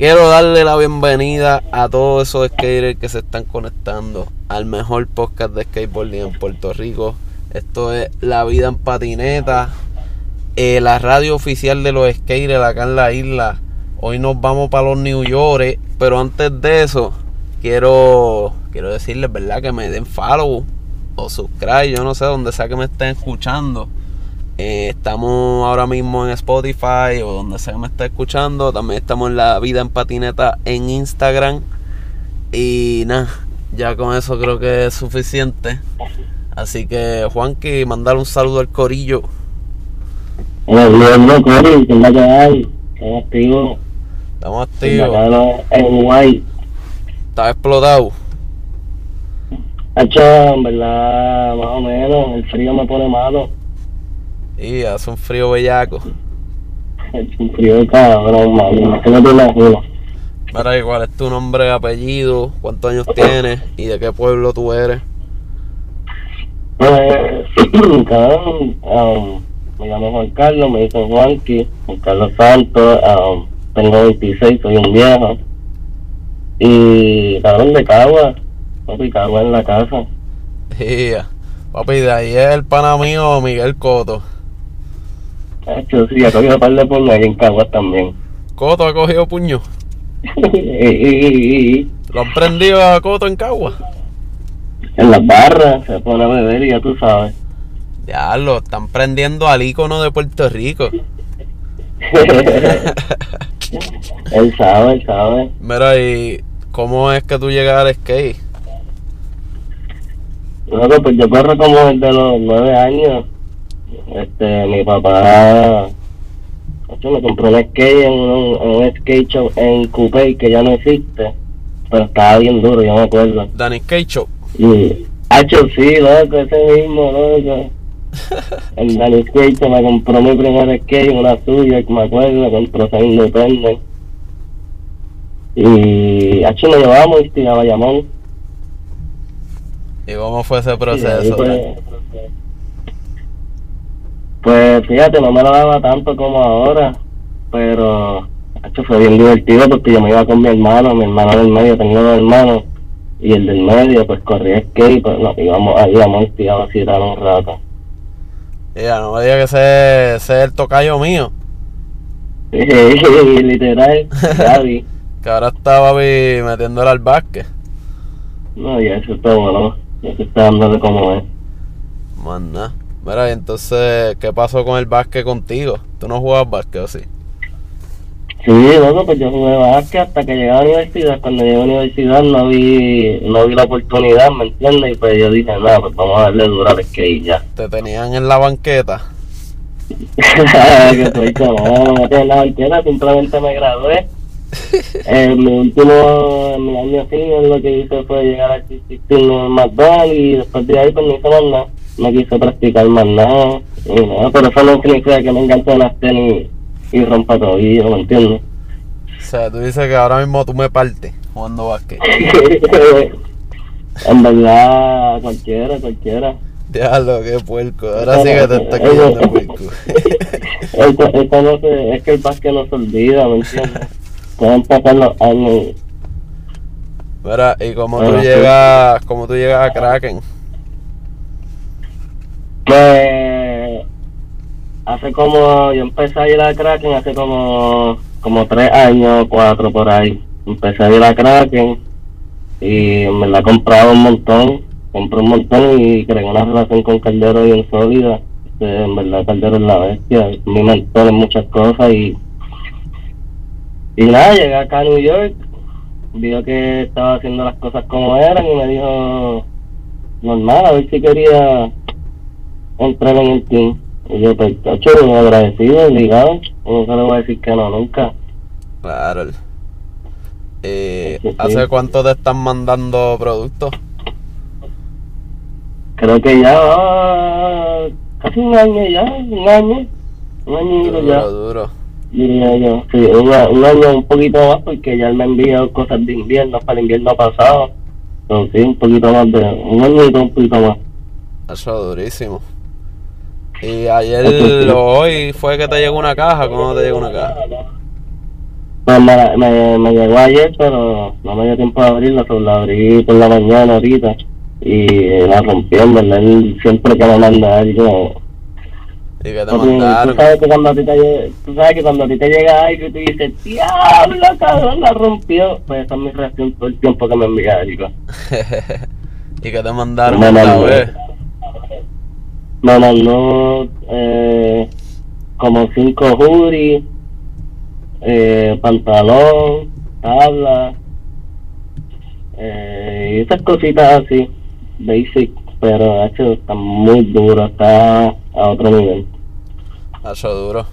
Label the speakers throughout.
Speaker 1: Quiero darle la bienvenida a todos esos skaters que se están conectando al mejor podcast de skateboarding en Puerto Rico. Esto es La Vida en Patineta, eh, la radio oficial de los skaters acá en la isla. Hoy nos vamos para los New York, pero antes de eso, quiero, quiero decirles, ¿verdad? Que me den follow o subscribe, yo no sé dónde sea que me estén escuchando. Eh, estamos ahora mismo en Spotify o donde sea que me esté escuchando. También estamos en La Vida en Patineta en Instagram. Y nada, ya con eso creo que es suficiente. Así que, Juanqui, mandar un saludo al corillo.
Speaker 2: Hola, Cori, ¿qué es la que hay? Estamos activos.
Speaker 1: Estamos activos.
Speaker 2: En Guay.
Speaker 1: Está explotado.
Speaker 2: Hacho, en verdad, más o menos, el frío me pone malo.
Speaker 1: Y hace un frío bellaco.
Speaker 2: Es un frío de cabrón, mano, que no te imaginas.
Speaker 1: ¿y ¿cuál es tu nombre, apellido? ¿Cuántos años tienes? ¿Y de qué pueblo tú eres?
Speaker 2: Pues, cabrón, um, me llamo Juan Carlos, me dicen Juanqui, Juan Carlos Santos, um, tengo 26, soy un viejo. Y cabrón de Cagua, papi, Cagua en la casa.
Speaker 1: Yeah. Papi, de ahí es el pana mío Miguel Coto.
Speaker 2: Hacho, sí, ha cogido un par de puños ahí en Cagua también.
Speaker 1: Coto ha cogido puño. ¿Lo han prendido a Coto en Cagua?
Speaker 2: en las barras se pone a beber y ya tú sabes.
Speaker 1: Ya, lo están prendiendo al ícono de Puerto Rico.
Speaker 2: él sabe, él sabe.
Speaker 1: Mira, ¿y cómo es que tú llegas al skate?
Speaker 2: Luego, pues yo corro como desde los nueve años. Este, mi papá me compró un skate en un, un skate shop en Coupé que ya no existe. Pero estaba bien duro, yo me acuerdo.
Speaker 1: Danny Skate Show.
Speaker 2: Y, hacho, sí, loco, ese mismo, loco. El Danny Skate Shop me compró mi primer skate, una suya, que me acuerdo, compró esa Independent. Y, hacho, lo llevamos y a Bayamón.
Speaker 1: ¿Y cómo fue ese proceso?
Speaker 2: pues, pues fíjate, no me lo daba tanto como ahora, pero esto fue bien divertido porque yo me iba con mi hermano, mi hermano del medio, tengo dos hermanos, y el del medio pues corría skate, pues nos íbamos ahí a Monty a vacilar un rato.
Speaker 1: Ya, no me digas que ese, ese es el tocayo mío.
Speaker 2: Y literal, Gaby,
Speaker 1: Que ahora está papi metiéndole al básquet.
Speaker 2: no, ya eso está bueno, ya se está dándole como es.
Speaker 1: Más nada. Mira, y entonces, ¿qué pasó con el básquet contigo? ¿Tú no jugabas básquet o sí?
Speaker 2: Sí, loco, pues yo jugué básquet hasta que llegué a la universidad. Cuando llegué a la universidad no vi, no vi la oportunidad, ¿me entiendes? Y pues yo dije, nada, pues vamos a darle duro al skate y ya.
Speaker 1: Te tenían en la banqueta.
Speaker 2: que soy como, no en la banqueta, simplemente me gradué. En mi último, en mi año senior lo que hice fue llegar al sistema en McDonald's y después de ahí pues no hice más nada. No quise practicar más nada. Y nada, pero eso no significa que me enganche las tenis y rompa tobillo, ¿me entiendes?
Speaker 1: O sea, tú dices que ahora mismo tú me partes jugando básquet.
Speaker 2: en verdad, cualquiera, cualquiera.
Speaker 1: Diablo, qué puerco. Ahora sí que te está cayendo puerco.
Speaker 2: Esto, esto no se, es que el básquet no se olvida, ¿me entiendes? Pueden pasar los años.
Speaker 1: Mira, y como tú
Speaker 2: sí.
Speaker 1: llegas, como tú llegas a Kraken.
Speaker 2: Que hace como, yo empecé a ir a Kraken hace como, como tres años, cuatro por ahí. Empecé a ir a Kraken y me la he comprado un montón, compré un montón y creé una relación con Caldero bien sólida. Este, en verdad Caldero es la bestia, es mi mentor en muchas cosas y y nada, llegué acá a New York, vio que estaba haciendo las cosas como eran y me dijo normal, a ver si quería entrar en el team. Y yo, pues, tacho, muy agradecido, obligado. No se le voy a decir que no nunca.
Speaker 1: Claro. Eh,
Speaker 2: Sí, sí.
Speaker 1: ¿Hace cuánto te están mandando productos?
Speaker 2: Creo que ya va casi un año ya, un año. Un añito ya,
Speaker 1: Duro, duro.
Speaker 2: diría yo. Sí, un, un año un poquito más porque ya me envió cosas de invierno para el invierno pasado. Entonces, sí, un poquito más de, un añito, un poquito más.
Speaker 1: Eso durísimo. Y ayer o hoy fue que te llegó una caja. ¿Cómo te llegó una caja?
Speaker 2: Pues me, me, me llegó ayer, pero no me dio tiempo de abrirla, solo la abrí por la mañana ahorita y la rompí, en verdad, él siempre que me manda algo
Speaker 1: ¿Y qué te
Speaker 2: Porque
Speaker 1: mandaron?
Speaker 2: Tú sabes que cuando a ti te llega, tú sabes que cuando a ti te llega algo y tú dices, diablo, cabrón, la rompió. Pues esa es mi reacción todo el tiempo que me envía algo.
Speaker 1: ¿Y qué te mandaron
Speaker 2: Me? Me mandó eh, como cinco hoodies, eh, pantalón, tabla, eh, y esas cositas así, basic, pero hecho está muy duro, está a otro nivel.
Speaker 1: Hacho duro.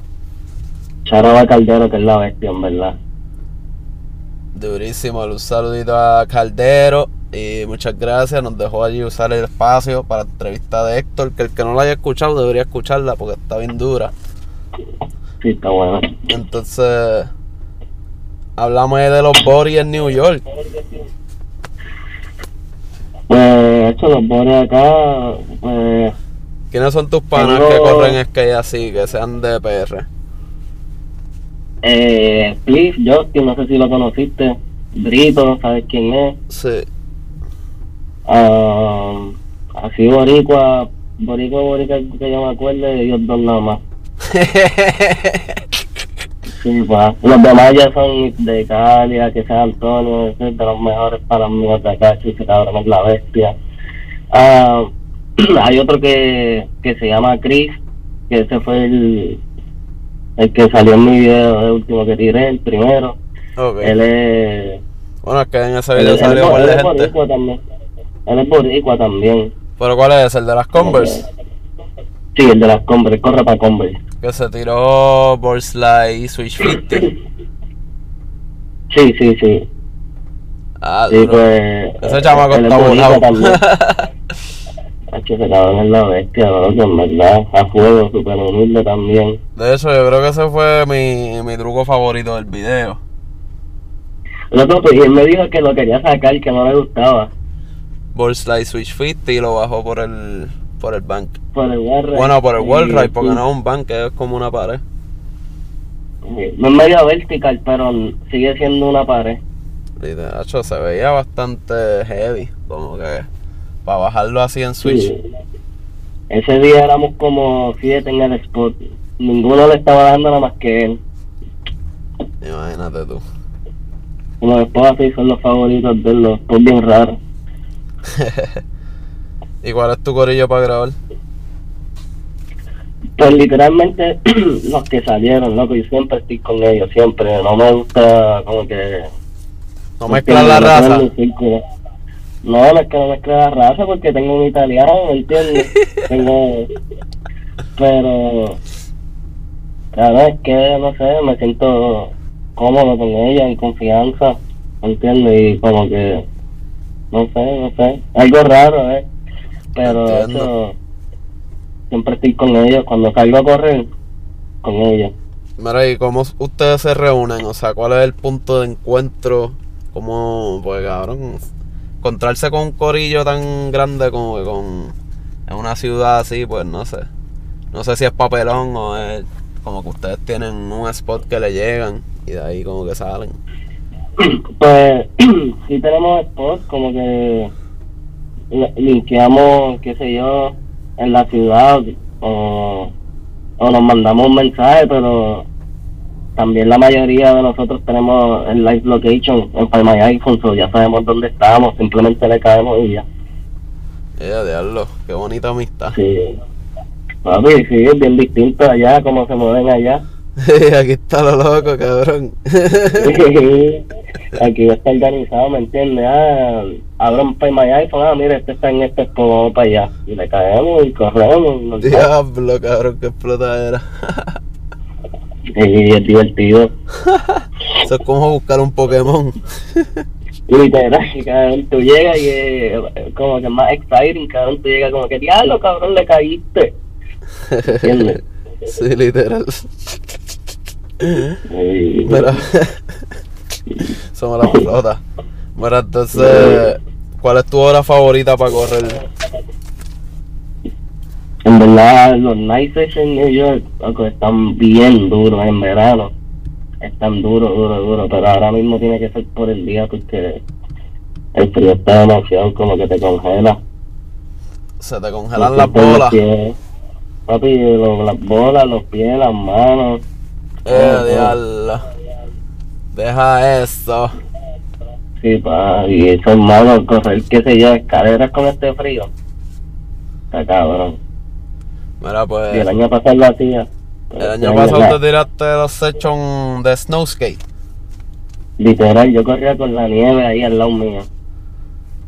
Speaker 2: Charaba Caldero, que es la bestia, en verdad.
Speaker 1: Durísimo. Un saludito a Caldero. Y muchas gracias. Nos dejó allí usar el espacio para la entrevista de Héctor. Que el que no la haya escuchado debería escucharla porque está bien dura.
Speaker 2: Sí, está bueno.
Speaker 1: Entonces, hablamos de los Boris en New York.
Speaker 2: Pues, hecho, los bones acá, pues,
Speaker 1: ¿Quiénes son tus panas
Speaker 2: Tengo-
Speaker 1: que corren skate así, que sean de PR?
Speaker 2: Eh, Cliff, Justin, no sé si lo conociste, Brito, ¿sabes quién es?
Speaker 1: Sí.
Speaker 2: Ah, así boricua, boricua, boricua, que yo me acuerdo, ellos dos nada más. Sí, pues, los demás ya son de Calia, que sea Antonio, es de los mejores para mí de acá, ese cabrón es la bestia. Ah, hay otro que, que se llama Chris, que ese fue el, el que salió en mi video, el último que tiré, el primero.
Speaker 1: Ok.
Speaker 2: Él es...
Speaker 1: Bueno, es que en ese
Speaker 2: Él,
Speaker 1: video
Speaker 2: él
Speaker 1: salió
Speaker 2: es,
Speaker 1: por
Speaker 2: él
Speaker 1: de
Speaker 2: es
Speaker 1: gente.
Speaker 2: boricua también. Él es boricua también.
Speaker 1: ¿Pero cuál es? ¿El de las Converse?
Speaker 2: Sí, el de las Converse, corre para Converse.
Speaker 1: Que se tiró Borslide y Switch 50.
Speaker 2: Sí, sí, sí.
Speaker 1: Ah,
Speaker 2: Sí, pues...
Speaker 1: Ese chamaco
Speaker 2: él es
Speaker 1: está volado.
Speaker 2: Hacho, ese cabrón es la bestia. Que en verdad, a fuego, súper humilde también.
Speaker 1: De hecho, yo creo que ese fue mi, mi truco favorito del video.
Speaker 2: Loco, pues, y él me dijo que lo quería sacar, que no le gustaba.
Speaker 1: Borslide Switch 50 y lo bajó por el por el bank.
Speaker 2: Por el Wall Ride.
Speaker 1: Bueno, por el Wall Ride, porque no es un bank, es como una pared.
Speaker 2: No es medio vertical, pero sigue siendo una pared.
Speaker 1: Y de hecho, se veía bastante heavy. Como que para bajarlo así en Switch.
Speaker 2: Sí. Ese día éramos como siete en el spot. Ninguno le estaba dando nada más que él.
Speaker 1: Imagínate tú.
Speaker 2: Los spots así son los favoritos de él, los spots bien raros.
Speaker 1: ¿Y cuál es tu corillo para grabar?
Speaker 2: Pues literalmente los que salieron, loco, yo siempre estoy con ellos, siempre. No me gusta como que...
Speaker 1: No mezclas la raza.
Speaker 2: No, no es que no mezcle la raza porque tengo un italiano, ¿me entiendes? tengo... Pero... Claro, es que, no sé, me siento cómodo con ella, en confianza, ¿me entiendes? Y como que... No sé, no sé. Algo raro, ¿eh? Pero eso... Siempre estoy con ellos. Cuando salgo a correr, con ellos.
Speaker 1: Mira, ¿y cómo ustedes se reúnen? O sea, ¿cuál es el punto de encuentro? ¿Cómo, pues cabrón, encontrarse con un corillo tan grande como que con en una ciudad así, pues no sé. No sé si es papelón o es como que ustedes tienen un spot que le llegan y de ahí como que salen.
Speaker 2: Pues sí tenemos spots como que li- linkeamos, qué sé yo, en la ciudad o, o nos mandamos un mensaje, pero también la mayoría de nosotros tenemos el live location en Find My iPhone, so ya sabemos dónde estamos, simplemente le caemos y ya.
Speaker 1: Eh, diablo, qué bonita amistad.
Speaker 2: Sí. Papi, sí, es bien distinto allá, cómo se mueven allá.
Speaker 1: Aquí está lo loco, cabrón.
Speaker 2: Aquí está organizado, ¿me entiendes? Ah, abro un My iPhone, ah, mira, este está en este spot, vamos para allá. Y le caemos y corremos.
Speaker 1: Diablo, cabrón, qué explotadera.
Speaker 2: Y es divertido.
Speaker 1: Eso es como buscar un Pokémon.
Speaker 2: Literal, cabrón, tú llegas y eh, como que más exciting, cabrón, tú llegas como que, diablo, cabrón, le caíste. ¿Entiendes?
Speaker 1: Sí, literal. Somos la flota. Mira, entonces, ¿cuál es tu hora favorita para correr?
Speaker 2: En verdad, los night sessions en New York, loco, están bien duros en verano. están duro, duro, duro, pero ahora mismo tiene que ser por el día porque el frío está demasiado como que te congela.
Speaker 1: Se te congelan las bolas.
Speaker 2: pies. Papi, lo- las bolas, los pies, las manos.
Speaker 1: Eh, diablo. Deja eso.
Speaker 2: Sí, pa, y eso es malo, correr, qué sé yo, escaleras con este frío. Está cabrón.
Speaker 1: Mira,
Speaker 2: Y el
Speaker 1: pues.
Speaker 2: año pasado lo hacía.
Speaker 1: El
Speaker 2: Este
Speaker 1: año
Speaker 2: año
Speaker 1: pasado
Speaker 2: la-
Speaker 1: te tiraste los sessions de snow skate.
Speaker 2: Literal, yo corría con la nieve ahí al lado mío.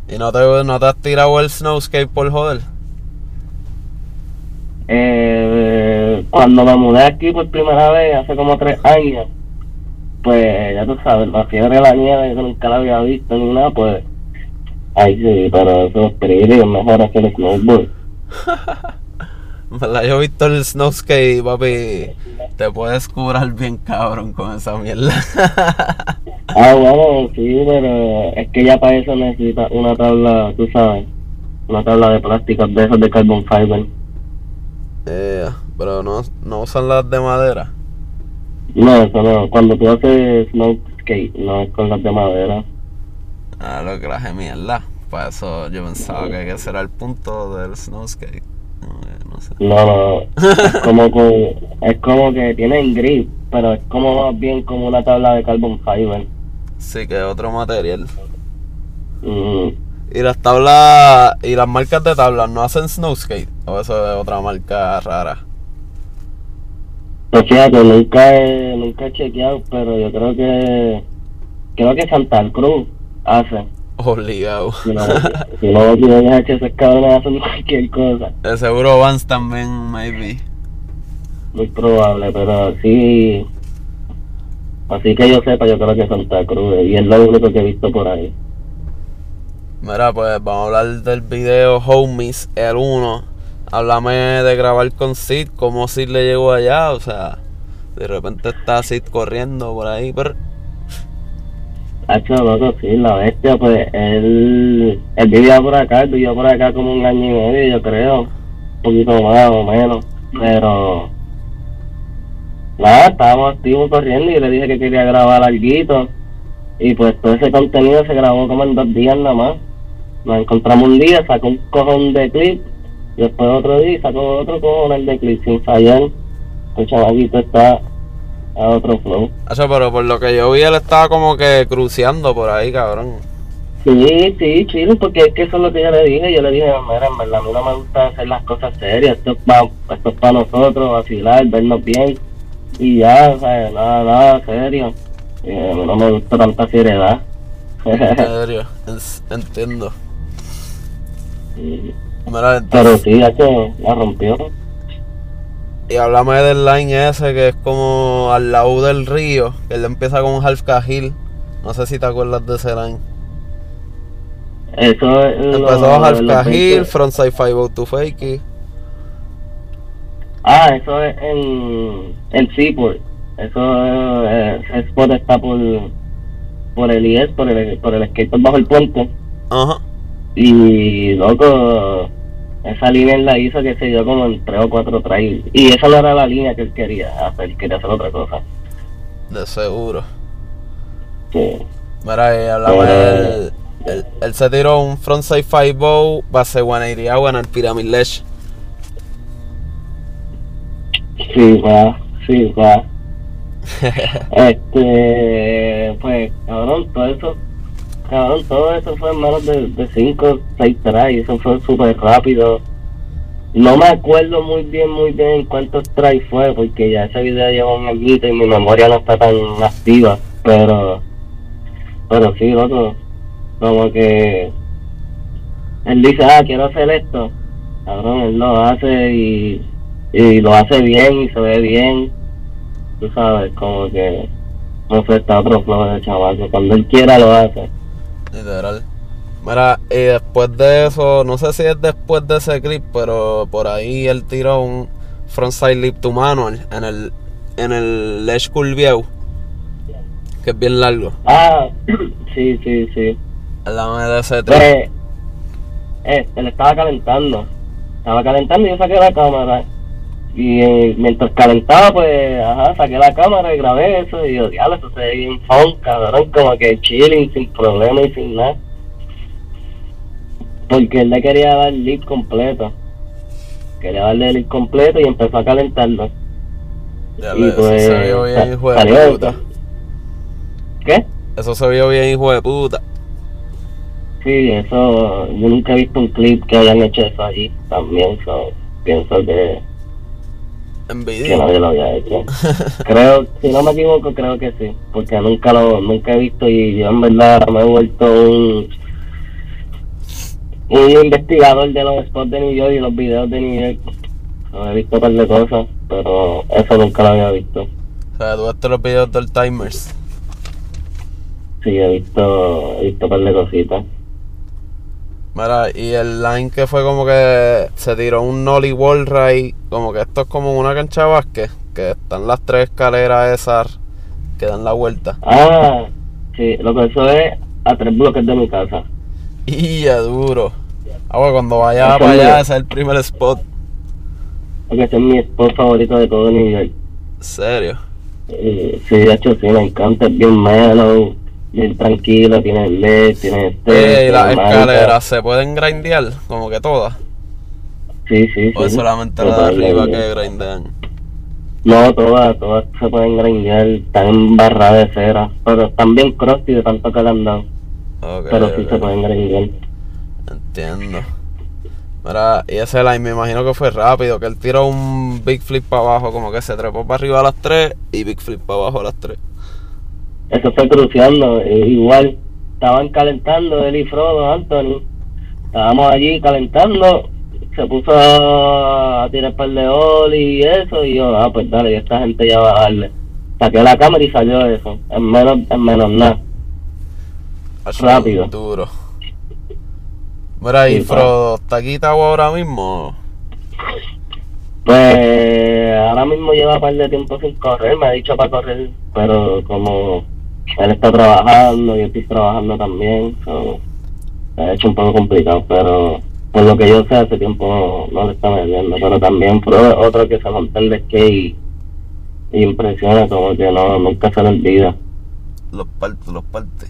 Speaker 1: Y no te, no te has tirado el snow skate por joder.
Speaker 2: Eh, cuando me mudé aquí por primera vez, hace como tres años, pues ya tú sabes, la fiebre de la nieve, que nunca la había visto ni nada, pues ahí sí, pero eso es peligro y es mejor hacer el snowboard.
Speaker 1: Verdad, yo he visto el snow skate, papi. Te puedes curar bien cabrón con esa mierda.
Speaker 2: Ah, bueno, sí, pero es que ya para eso necesitas una tabla, tú sabes, una tabla de plásticos de esos de carbon fiber.
Speaker 1: Eh, pero no, no usan las de madera.
Speaker 2: No, eso no, cuando tú haces snow skate, no es con las de madera.
Speaker 1: Ah, lo que la mierda. Para eso yo pensaba que ese era el punto del snow No, no sé.
Speaker 2: No, no, es como que, es como que tienen grip, pero es como más bien como una tabla de carbon fiber.
Speaker 1: Sí, que es otro material.
Speaker 2: Mm,
Speaker 1: Y las tablas y las marcas de tablas no hacen snow skate. O eso es otra marca rara.
Speaker 2: Pues fíjate, nunca he, nunca he chequeado, pero yo creo que, creo que Santa Cruz hace.
Speaker 1: Obligado.
Speaker 2: Si no, si no, si no dejas que esos cabrones hacen cualquier cosa.
Speaker 1: De seguro Vans también, maybe.
Speaker 2: Muy probable, pero sí. Así que yo sepa, yo creo que Santa Cruz, y es lo único que he visto por ahí.
Speaker 1: Mira, pues vamos a hablar del video Homies, el 1. Háblame de grabar con Sid, cómo Sid le llegó allá, o sea, de repente está Sid corriendo por ahí, pero
Speaker 2: Hacho, loco, sí, la bestia, pues él, él vivía por acá, él vivió por acá como un año y medio, yo creo, un poquito más o menos, pero nada, estábamos activos corriendo y le dije que quería grabar algo y pues todo ese contenido se grabó como en dos días nada más. Nos encontramos un día, sacó un cojón de clip, y después otro día sacó otro cojón de clip sin fallar. El chamaquito está a otro flow.
Speaker 1: Hacho, pero por lo que yo vi, él estaba como que cruceando por ahí, cabrón.
Speaker 2: Sí, sí, chido, porque es que eso es lo que yo le dije. Yo le dije, mira, en verdad, a mí no me gusta hacer las cosas serias. Esto es para es pa nosotros, vacilar, vernos bien. Y ya, o sea, nada, nada serio. Y a mí no me gusta tanta seriedad.
Speaker 1: En serio, en- entiendo. Mira,
Speaker 2: Pero sí, ya que la rompió.
Speaker 1: Y háblame del line ese que es como al lado del río, que él empieza con un half cajil. No sé si te acuerdas de ese line.
Speaker 2: Eso es.
Speaker 1: Empezó half cajil,
Speaker 2: 20
Speaker 1: frontside 502 fakey.
Speaker 2: Ah, eso es en el Seaport. Eso es, ese spot está por, por el IES, por el, por el skateboard bajo el puente.
Speaker 1: Ajá.
Speaker 2: Y loco, esa línea él la hizo que se dio como en tres o cuatro trails. Y esa no era la línea que él quería hacer, quería hacer otra cosa.
Speaker 1: De seguro.
Speaker 2: Sí.
Speaker 1: Mira, y hablame del. Él, él se tiró un frontside 5 base 180 agua en el Pyramid Ledge.
Speaker 2: Sí, va, sí, va. este, pues, cabrón, todo eso, cabrón, todo eso fue en menos de, de cinco, seis tries, eso fue súper rápido. No me acuerdo muy bien, muy bien cuántos tries fue, porque ya ese video lleva un añito y mi memoria no está tan activa, pero, pero sí, loco, como que él dice, ah, quiero hacer esto, cabrón, él lo hace y, y lo hace bien y se ve bien, tú sabes, como que no sé, está otro flow de chaval, cuando él quiera lo hace.
Speaker 1: Literal. Mira, y después de eso, no sé si es después de ese clip, pero por ahí él tiró un frontside lip to manual en el, en el Ledge Curview, que es bien largo.
Speaker 2: Ah, sí, sí, sí.
Speaker 1: Háblame de ese trip.
Speaker 2: Pues, eh, él estaba calentando. Estaba calentando y yo saqué la cámara. Y eh, mientras calentaba, pues, ajá, saqué la cámara y grabé eso. Y yo, diablo, eso se ve bien fun, cabrón, como que chilling, sin problema y sin nada. Porque él le quería dar el lead completo. Quería darle el lead completo y empezó a calentarlo.
Speaker 1: Ya
Speaker 2: Y
Speaker 1: lo- eso
Speaker 2: pues,
Speaker 1: se vio bien, hijo de puta.
Speaker 2: ¿Qué?
Speaker 1: Eso se vio bien, hijo de puta.
Speaker 2: Sí, eso, yo nunca he visto un clip que hayan hecho eso allí también, so, pienso que, que nadie lo había hecho. creo, si no me equivoco, creo que sí, porque nunca lo, nunca he visto y yo en verdad me he vuelto un, un investigador de los spots de New York y los videos de New York. He visto un par de cosas, pero eso nunca lo había visto.
Speaker 1: O sea, tú viste los videos del Timers.
Speaker 2: Sí, he visto, he visto un par de cositas.
Speaker 1: Mira, y el line que fue como que se tiró un nollie wall ride, como que esto es como una cancha de básquet, que están las tres escaleras esas que dan la vuelta.
Speaker 2: Ah, sí, lo que eso es a tres bloques de mi casa.
Speaker 1: Y ya duro. Ah, bueno, cuando vaya para allá,
Speaker 2: es.
Speaker 1: ese es el primer spot.
Speaker 2: Porque ese es mi spot favorito de todo New York.
Speaker 1: Serio.
Speaker 2: Eh, sí, de hecho, sí, me encanta. Es bien mellow, bien tranquilo. Tiene LED, tiene este.
Speaker 1: Eh, y las escaleras se pueden grindear, como que todas.
Speaker 2: Sí, sí, sí.
Speaker 1: O es solamente la de arriba que grindean.
Speaker 2: No, todas, todas se pueden grindear. Están embarradas de cera. Pero están bien crusty de tanto que le han dado. Pero sí
Speaker 1: ok.
Speaker 2: se pueden grindear.
Speaker 1: Entiendo. Mira, y ese line me imagino que fue rápido, que él tiró un big flip para abajo, como que se trepó para arriba a las 3 y big flip para abajo a las 3.
Speaker 2: Eso fue cruciando. eh, igual, estaban calentando él y Frodo, Anthony. Estábamos allí calentando. Se puso a tirar par de oli y eso. Y yo, ah, pues dale, y esta gente ya va a darle. Saqué la cámara y salió eso. En menos, en menos nada. Rápido.
Speaker 1: Duro. Mira, y
Speaker 2: Sí, pa.
Speaker 1: Frodo, ¿está quitado ahora mismo?
Speaker 2: Pues ahora mismo lleva par de tiempo sin correr. Me ha dicho para correr. Pero como él está trabajando y yo estoy trabajando también. So, se ha hecho un poco complicado, pero por lo que yo sé, hace tiempo no, no le está metiendo. Pero también fue otro que se monta el de skate y, y impresiona, como que no nunca se le olvida.
Speaker 1: Los partes, los partes.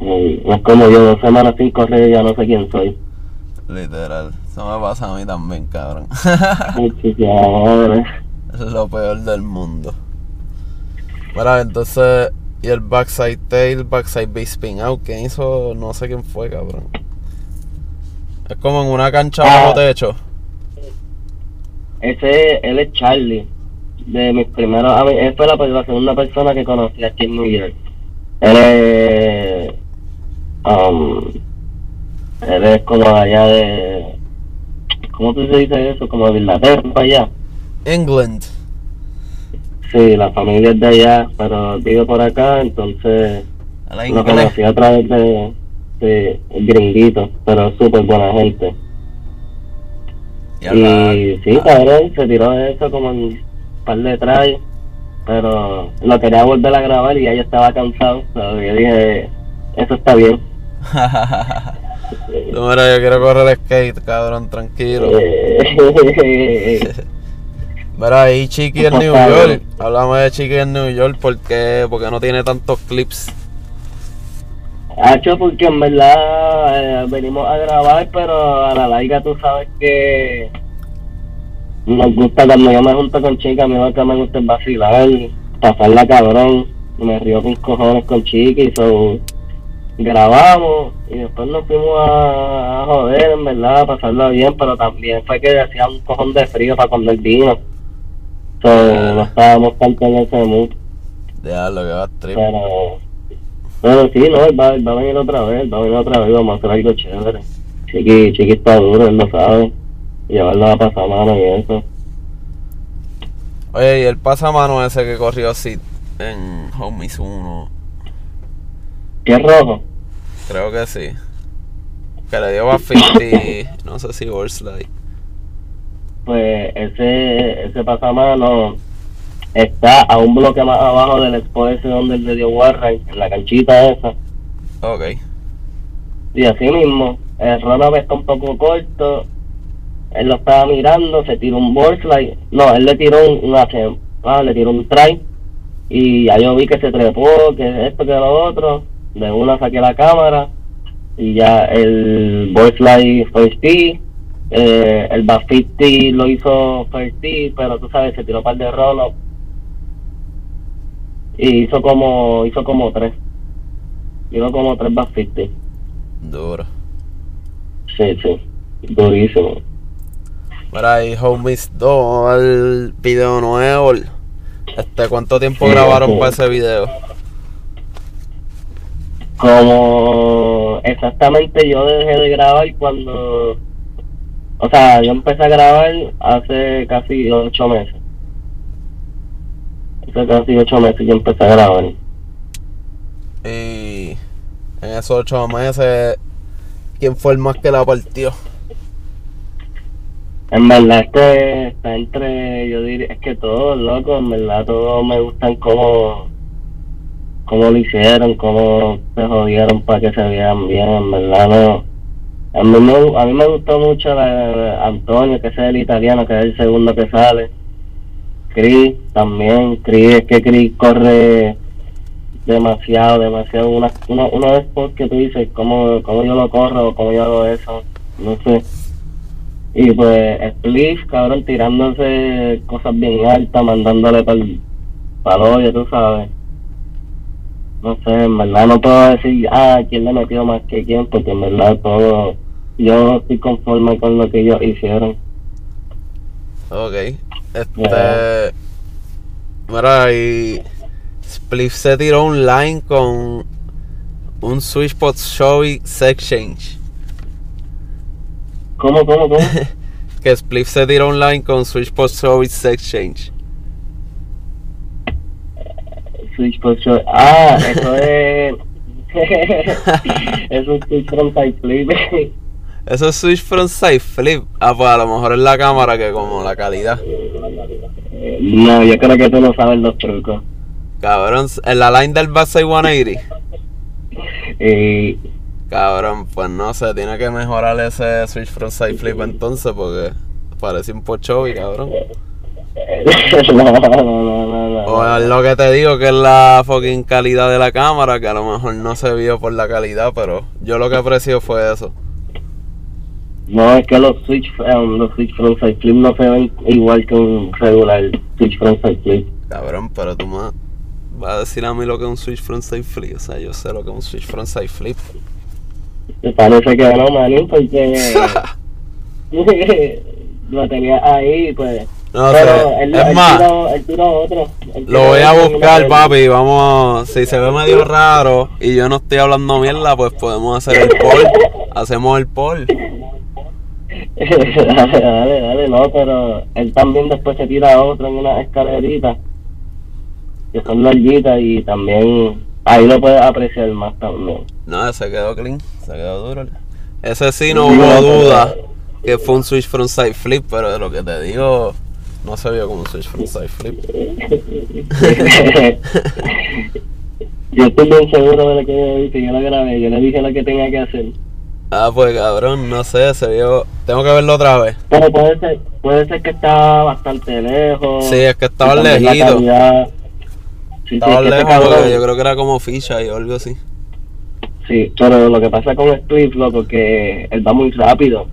Speaker 2: Y no es como yo, dos semanas sin correr y ya no sé quién soy.
Speaker 1: Literal. Eso me pasa a mí también, cabrón.
Speaker 2: Muchísimas madre.
Speaker 1: es lo peor del mundo. Mira, entonces, y el backside tail, backside base spin out, ¿quién hizo? No sé quién fue, cabrón. Es como en una cancha
Speaker 2: Ah.
Speaker 1: bajo techo.
Speaker 2: Ese, él es Charlie, de mis primeros. Él fue la, la segunda persona que conocí aquí en New York. Él es. Um, él es como allá de. ¿Cómo tú se dice eso? Como de Inglaterra, allá.
Speaker 1: England.
Speaker 2: Sí, la familia es de allá, pero vive por acá, entonces lo conocí a través de. de gringuito, pero súper buena gente.
Speaker 1: Y habla-
Speaker 2: Y sí, cabrón, se tiró de eso como en un par de tries, pero lo quería volver a grabar y ya yo estaba cansado, so yo dije, eso está bien.
Speaker 1: No, mira, yo quiero correr skate, cabrón, tranquilo. Mira, ahí Chiqui en New York. Hablamos de Chiqui en New York porque, porque no tiene tantos clips.
Speaker 2: Hacho, porque en verdad eh, venimos a grabar, pero a la larga tú sabes que nos gusta cuando yo me junto con chicas, a mí lo que me gusta es vacilar, pasarla cabrón, me río con cojones con chiquis, so, grabamos y después nos fuimos a, a joder, en verdad, a pasarla bien, pero también fue que hacía un cojón de frío para comer vino. So, no estábamos tanto en ese mood.
Speaker 1: Diablo, que va a trip.
Speaker 2: Pero, pero sí, no, él va, él va a venir otra vez, va a venir otra vez, vamos a hacer algo chévere. Chiqui, Chiqui está duro, él lo sabe. Llevarlo a pasamano y eso.
Speaker 1: Oye, y el pasamano ese que corrió así en Homies 1,
Speaker 2: ¿Qué es rojo?
Speaker 1: creo que sí. Que le dio a 50, no sé si Slide.
Speaker 2: Pues ese, ese pasamano está a un bloque más abajo del expo ese donde le dio Warren, en la canchita esa.
Speaker 1: Ok.
Speaker 2: Y así mismo, el runway está un poco corto él lo estaba mirando, se tiró un board slide, no, él le tiró un, un ah, le tiró un try y ya yo vi que se trepó, que esto, que lo otro, de una saqué la cámara y ya el board slide first tee, eh, el 50 lo hizo tee, pero tú sabes, se tiró par de roll y hizo como, hizo como tres, hizo como tres 50,
Speaker 1: Duro.
Speaker 2: sí, sí, durísimo.
Speaker 1: Mira ahí, homies, dos al video nuevo. Este, ¿cuánto tiempo
Speaker 2: Sí,
Speaker 1: grabaron
Speaker 2: sí.
Speaker 1: para ese video?
Speaker 2: Como exactamente yo dejé de grabar cuando, o sea, yo empecé a grabar hace casi ocho meses. Hace casi ocho meses yo empecé a grabar.
Speaker 1: Y en esos ocho meses, ¿quién fue el más que la partió?
Speaker 2: En verdad este está entre, yo diría, es que todos, loco, en verdad todos me gustan como, cómo lo hicieron, cómo se jodieron para que se vean bien, en verdad no. A mí me, a mí me gustó mucho la, Antonio, que es el italiano, que es el segundo que sale. Chris también, Chris, es que Chris corre demasiado, demasiado. Una, uno, uno de estos que tú dices, ¿cómo, cómo yo lo corro, cómo yo hago eso, no sé. Y pues Spliff, cabrón, tirándose cosas bien altas, mandándole para el hoyo, tú sabes. No sé, en verdad no puedo decir, ah, quién le metió más que quién, porque en verdad todo, yo estoy conforme con lo que ellos hicieron.
Speaker 1: Ok. Este.
Speaker 2: Ya.
Speaker 1: Mira, y. Spliff se tiró un line con un Switchpot Showy Sex Change.
Speaker 2: ¿Cómo, cómo, cómo?
Speaker 1: Que Spliff se tiró un line con Switchpot Showy Sex Change.
Speaker 2: Por. Ah, eso es... es un switch frontal flip.
Speaker 1: Eso es Switch Frontside Flip. Ah, pues a lo mejor es la cámara que como la calidad.
Speaker 2: no, yo creo que tú no sabes los trucos.
Speaker 1: Cabrón, en la line del Backside 180.
Speaker 2: Y
Speaker 1: Cabrón, pues no sé, tiene que mejorar ese Switch Frontside Flip entonces porque parece un pochovi, cabrón.
Speaker 2: No, no, no, no, no.
Speaker 1: O es lo que te digo que es la fucking calidad de la cámara, que a lo mejor no se vio por la calidad, pero yo lo que aprecio fue eso.
Speaker 2: No, es que los switch, um, los switch frontside flip no se ven igual que un regular switch frontside flip.
Speaker 1: Cabrón, pero tú me vas a decir a mí lo que es un Switch Frontside Flip. O sea, yo sé lo que es un Switch Frontside Flip.
Speaker 2: Me parece que no, manín, porque lo tenía ahí, pues.
Speaker 1: No
Speaker 2: Pero
Speaker 1: sé,
Speaker 2: él,
Speaker 1: es
Speaker 2: él
Speaker 1: más,
Speaker 2: tiró, él tiró otro.
Speaker 1: Lo voy a buscar, papi. Vamos, si se ve medio raro y yo no estoy hablando mierda, pues podemos hacer el poll. Hacemos el poll.
Speaker 2: dale, dale, dale, no, pero él también después se tira otro en una escalerita que son larguitas y también ahí lo puedes apreciar más también.
Speaker 1: No, se quedó clean, se quedó duro. Ese sí no hubo duda que fue un Switch Frontside Flip, pero de lo que te digo, no como un Switch Frontside Flip.
Speaker 2: yo estoy bien seguro de lo que yo dije, yo lo grabé, yo le dije lo que tenía que hacer.
Speaker 1: Ah, pues cabrón, no sé, se vio. Tengo que verlo otra vez.
Speaker 2: Pero puede ser, puede ser que estaba bastante lejos.
Speaker 1: Sí, es que estaba lejito.
Speaker 2: Sí, sí,
Speaker 1: Estaba
Speaker 2: es que ese
Speaker 1: lejos porque
Speaker 2: cabrón-
Speaker 1: yo creo que era como ficha y algo así.
Speaker 2: Sí, pero lo que pasa con Split, loco, que él va muy rápido.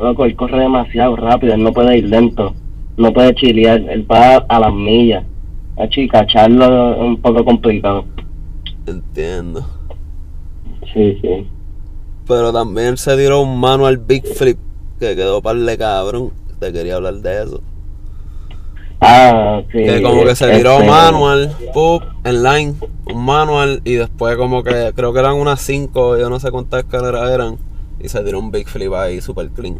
Speaker 2: Loco, él corre demasiado rápido, él no puede ir lento. No puede chilear, él va a las millas. Así, cacharlo es un poco complicado.
Speaker 1: Entiendo.
Speaker 2: Sí, sí.
Speaker 1: Pero también se tiró un manual Big Flip que quedó par de cabrón. Te quería hablar de eso.
Speaker 2: Ah, sí.
Speaker 1: Que como que se tiró
Speaker 2: este,
Speaker 1: manual, pup, en line, un manual y después como que creo que eran unas 5, yo no sé cuántas escaleras eran. Y se tiró un Big Flip ahí super clean.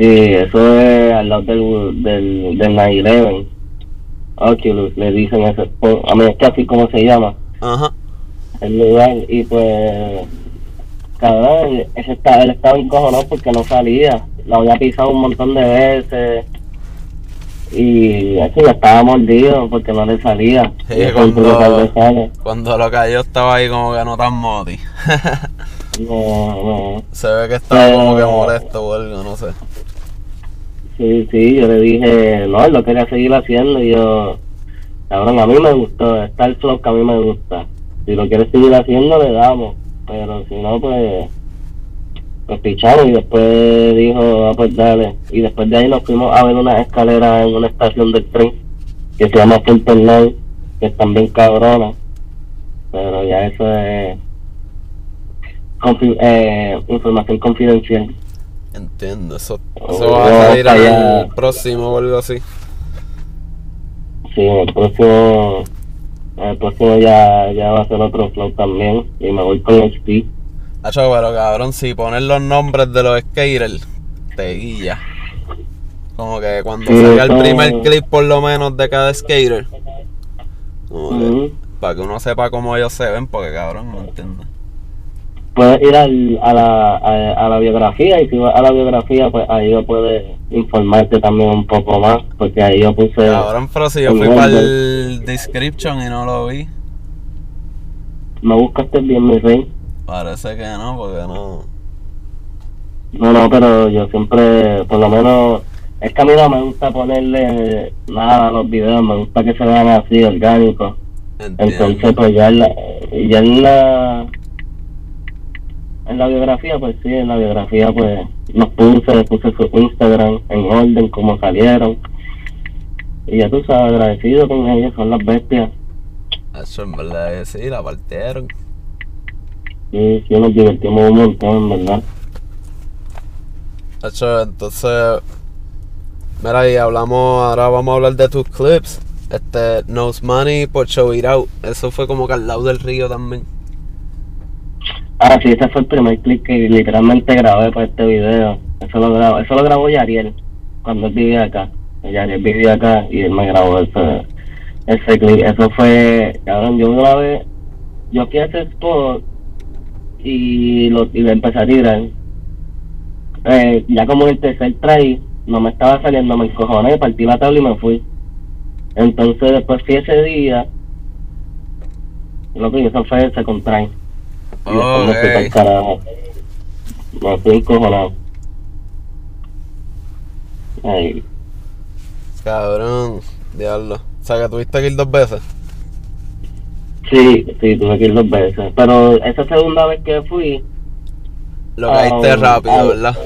Speaker 2: Sí, eso es al lado del, del, del 911. Oculus, le dicen ese. spot. A mí es así como se llama.
Speaker 1: Ajá.
Speaker 2: el lugar y pues cabrón ese está, él estaba encojonado porque no salía lo había pisado un montón de veces y así ya estaba mordido porque no le salía
Speaker 1: Sí,
Speaker 2: Y eso
Speaker 1: cuando-. Cuando lo cayó estaba ahí como que no tan moti.
Speaker 2: No, no.
Speaker 1: Se ve que estaba como que molesto o algo, no sé.
Speaker 2: Sí, sí, yo le dije, no, él lo quería seguir haciendo y yo, cabrón, a mí me gustó, está el flow que a mí me gusta. Si lo quieres seguir haciendo, le damos, pero si no, pues, pues pichamos y después dijo, ah, pues dale. Y después de ahí nos fuimos a ver una escalera en una estación del tren que se llama Fulton Line, que están bien cabronas, pero ya eso es eh, información confidencial.
Speaker 1: Entiendo, eso,
Speaker 2: Oh,
Speaker 1: eso va a salir el próximo o algo así.
Speaker 2: Sí, el próximo, el próximo ya, ya va a ser otro flow también y me voy con el Steve.
Speaker 1: Hacho, pero cabrón, si pones los nombres de los skaters, te guilla. Como que cuando
Speaker 2: Sí,
Speaker 1: salga el primer clip por lo menos de cada skater. Como que,
Speaker 2: Ujú.
Speaker 1: para que uno sepa cómo ellos se ven, porque cabrón, no entiendo.
Speaker 2: Puedes ir al, a, la, a, a la biografía y si vas a la biografía pues ahí yo puedes informarte también un poco más porque ahí yo puse
Speaker 1: Cabrón, pero si yo fui para el description y no lo vi.
Speaker 2: me buscaste bien mi rey
Speaker 1: Parece que no, porque no.
Speaker 2: no no pero yo siempre por lo menos es que a mí no me gusta ponerle nada a los videos me gusta que se vean así orgánicos. Entonces, pues ya en la, ya en la, en la biografía, pues sí, en la biografía, pues los puse, puse su Instagram en orden, como salieron. Y ya tú sabes, agradecido con ellos, son las bestias.
Speaker 1: Hacho, en verdad que sí, la partieron.
Speaker 2: Y sí, nos divertimos un montón, en verdad.
Speaker 1: Hacho, entonces. Mira, y hablamos. Ahora vamos a hablar de tus clips. Este, Nose Money por Show It Out. Eso fue como que al lado del río también.
Speaker 2: Ah, sí, ese fue el primer clip que literalmente grabé para este video. Eso lo grabó, eso lo grabó Yariel, cuando él vivía acá. Yariel vivía acá y él me grabó ese, ese clip. Eso fue, cabrón, yo grabé, yo fui a y lo, y empecé a tirar. Eh, ya como el tercer try, no me estaba saliendo, me encojoné, partí la tabla y me fui. Entonces después fui ese día, lo que eso fue ese contrae. Y después me fui pa'l
Speaker 1: Ok.
Speaker 2: carajo. Me fui encojonado. Ay,
Speaker 1: Cabrón, diablo. O sea, que tuviste que ir dos veces.
Speaker 2: sí, sí, tuve que ir dos veces. Pero esa segunda vez que fui,
Speaker 1: Lo caíste
Speaker 2: Ah,
Speaker 1: rápido,
Speaker 2: ah.
Speaker 1: ¿verdad?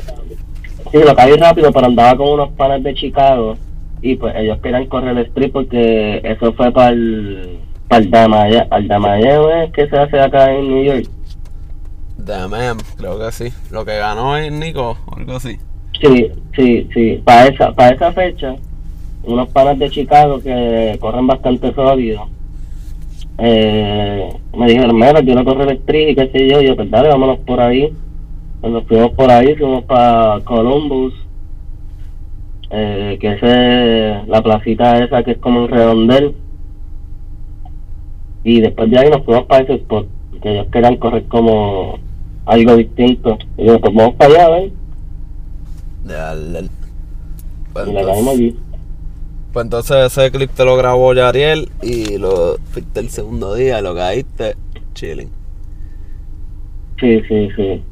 Speaker 2: sí, lo caí rápido, pero andaba con unos panes de Chicago. Y pues ellos querían correr el street porque eso fue para el, para el al Damaya, ¿eh? que se hace acá en New York.
Speaker 1: Damn, creo que sí. Lo que ganó es Nico, o algo así.
Speaker 2: Sí, sí, sí. Para esa, para esa fecha, unos panas de Chicago que corren bastante sólido. Eh, me dijeron, mira, quiero correr el street y qué sé yo. Yo, pues dale, vámonos por ahí. Cuando fuimos por ahí, fuimos para Columbus. Eh, que es la placita esa que es como un redondel. Y después de ahí nos fuimos para ese spot. Que ellos querían correr como algo distinto. Y yo, pues vamos para allá.
Speaker 1: Dale. Pues
Speaker 2: Y la caímos allí.
Speaker 1: pues entonces ese clip te lo grabó Yariel y lo fuiste el segundo día, lo caíste, chilling.
Speaker 2: Sí, sí, sí.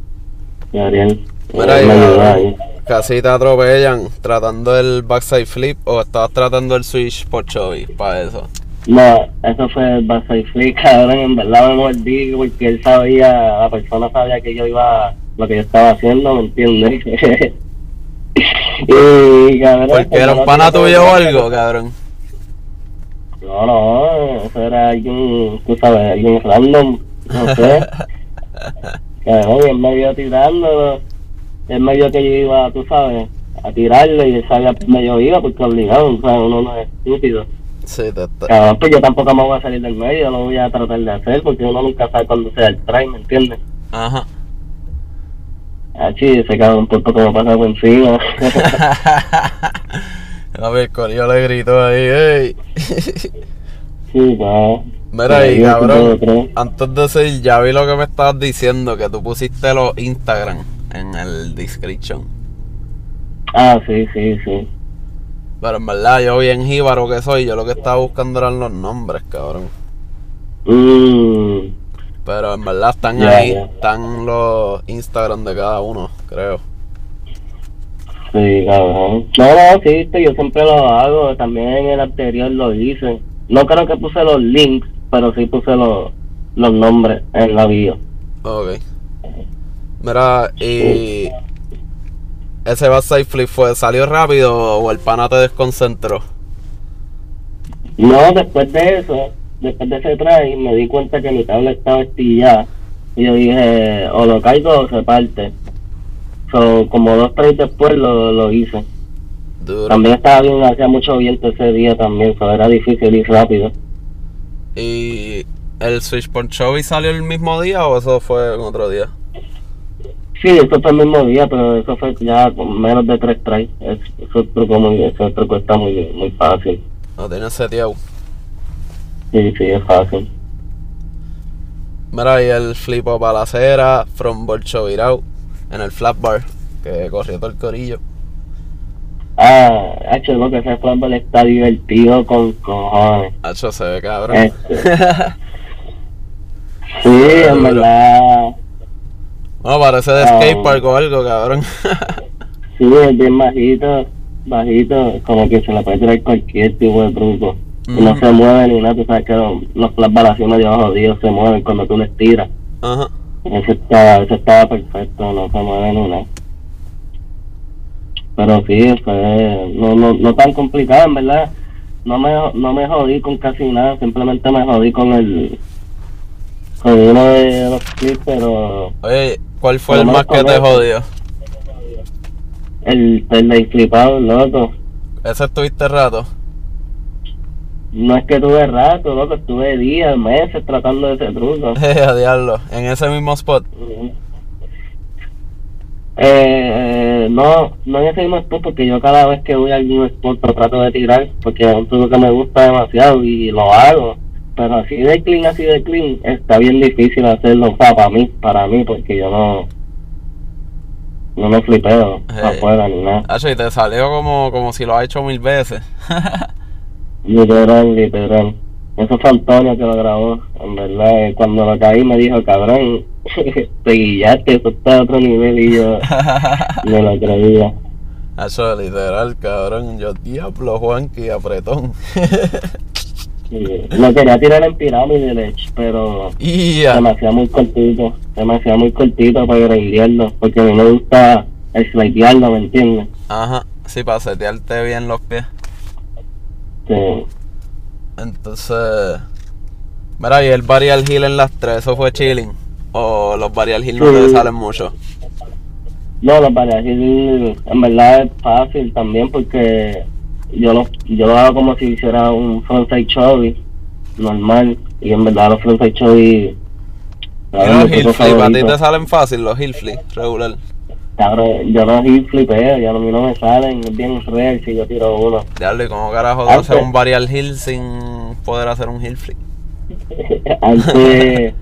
Speaker 2: Gabriel.
Speaker 1: Mira ahí,
Speaker 2: ahí.
Speaker 1: Casi te atropellan tratando el backside flip o estabas tratando el switch por Chovy para eso.
Speaker 2: No, eso fue flip, cabrón. En verdad me mordí porque él sabía, la persona sabía que yo iba, lo que yo estaba haciendo, ¿me entiendes? y, cabrón.
Speaker 1: Porque era un pana tuyo o algo, cabrón.
Speaker 2: No, no, eso era alguien, tú sabes, alguien random, no sé. Cabrón, él me vio tirándolo. Él me vio que yo iba, tú sabes, a tirarle y él sabía que yo iba porque obligado, o sea, uno no es estúpido.
Speaker 1: Sí.
Speaker 2: Cabrón, pues yo tampoco me voy a salir del medio, lo voy a tratar de hacer porque uno nunca sabe cuándo sea el try, ¿me entiendes?
Speaker 1: Ajá.
Speaker 2: Así, ese cabrón por poco me pasa por encima.
Speaker 1: A ver, Corillo le gritó ahí, ey.
Speaker 2: sí, no.
Speaker 1: Mira ahí, cabrón. Antes de seguir, ya vi lo que me estabas diciendo, que tú pusiste los Instagram en el description.
Speaker 2: Ah, sí, sí, sí.
Speaker 1: Pero en verdad, yo bien jíbaro que soy, yo lo que estaba buscando eran los nombres, cabrón.
Speaker 2: Mm,
Speaker 1: Pero en verdad están ahí,
Speaker 2: ya.
Speaker 1: están los Instagram de cada uno, creo.
Speaker 2: Sí, cabrón. No, no, sí, yo siempre lo hago. También en el anterior lo hice. No creo que puse los links, pero sí puse los, los nombres en la bio.
Speaker 1: Ok. Mira, y ese backside flip fue, ¿salió rápido o el pana te desconcentró?
Speaker 2: No, después de eso, después de ese try, me di cuenta que mi tabla estaba estillada. Y yo dije, o lo caigo o se parte. So, como dos tries después lo, lo hice.
Speaker 1: Duro.
Speaker 2: También estaba bien, hacía mucho viento ese día también, so era difícil ir rápido.
Speaker 1: ¿Y el Switch por Chovy salió el mismo día o eso fue en otro día?
Speaker 2: Sí, eso fue el mismo día, pero eso fue ya con menos de tres tries. Es, eso truco muy, ese truco está muy, muy fácil.
Speaker 1: No tienes seteado.
Speaker 2: Sí, sí, es fácil.
Speaker 1: Mira, y el flip up a la acera, from Bolcho Virao, en el flat bar, que corrió todo el corillo.
Speaker 2: Ah, hecho, lo que ese fútbol está divertido con cojones.
Speaker 1: Hacho, se ve cabrón.
Speaker 2: Este. Sí, en verdad.
Speaker 1: No, parece de
Speaker 2: Ah.
Speaker 1: skatepark o algo, cabrón.
Speaker 2: Sí, es bien bajito, bajito, como que se le puede tirar cualquier tipo de truco. Y no se mueve ni nada, tú sabes que los, los flashballs así medio jodidos se mueven cuando tú les tiras.
Speaker 1: Ajá.
Speaker 2: Ese estaba, ese estaba perfecto, no se mueve ni nada. Pero sí, fue no, no, no tan complicado, en verdad. No me, no me jodí con casi nada, simplemente me jodí con el con uno de los clips, pero
Speaker 1: Oye, ¿cuál fue el más que te jodió?
Speaker 2: el, el de flipado, loco.
Speaker 1: ¿Ese estuviste rato?
Speaker 2: No es que tuve rato, loco, estuve días, meses tratando de ese truco.
Speaker 1: Eh, a diablo, en ese mismo spot.
Speaker 2: Eh, no, no en ese mismo spot, porque yo cada vez que voy a algún spot lo trato de tirar, porque es un truco que me gusta demasiado y lo hago. Pero así de clean, así de clean, está bien difícil hacerlo, para mí, para mí, porque yo no, no me flipeo
Speaker 1: Eh.
Speaker 2: afuera ni nada.
Speaker 1: Hacho, y te salió como, como si lo has hecho mil veces.
Speaker 2: Literal, literal. Eso fue Antonio que lo grabó, en verdad. eh, Cuando lo caí me dijo, cabrón, te guillaste, eso está a otro nivel y yo no lo creía.
Speaker 1: Hacho, literal, cabrón. Yo, diablo, Juanqui, apretón.
Speaker 2: Sí, Lo quería tirar en pirámide, de hecho, pero hacía muy cortito. Hacía muy cortito para gradearlo, porque a mí me gusta slidearlo, ¿me entiendes?
Speaker 1: Ajá, sí, para setearte bien los pies.
Speaker 2: Sí.
Speaker 1: Entonces, mira, y el Varial Hill en las tres, ¿eso fue chilling? ¿O los Varial Hill no te salen mucho?
Speaker 2: No, los variajes en verdad es fácil también porque yo lo, yo lo hago como si hiciera un frontside chubby normal y en verdad los frontside chubby
Speaker 1: los
Speaker 2: truco
Speaker 1: flip, a ti te salen fácil los hill flip, regular.
Speaker 2: Cabrón, yo los hill flipeo, ya a mí no me salen, es bien real si yo tiro uno.
Speaker 1: ¿y cómo carajo
Speaker 2: Antes-
Speaker 1: haces un Varial Hill sin poder hacer un hill flip?
Speaker 2: Antes,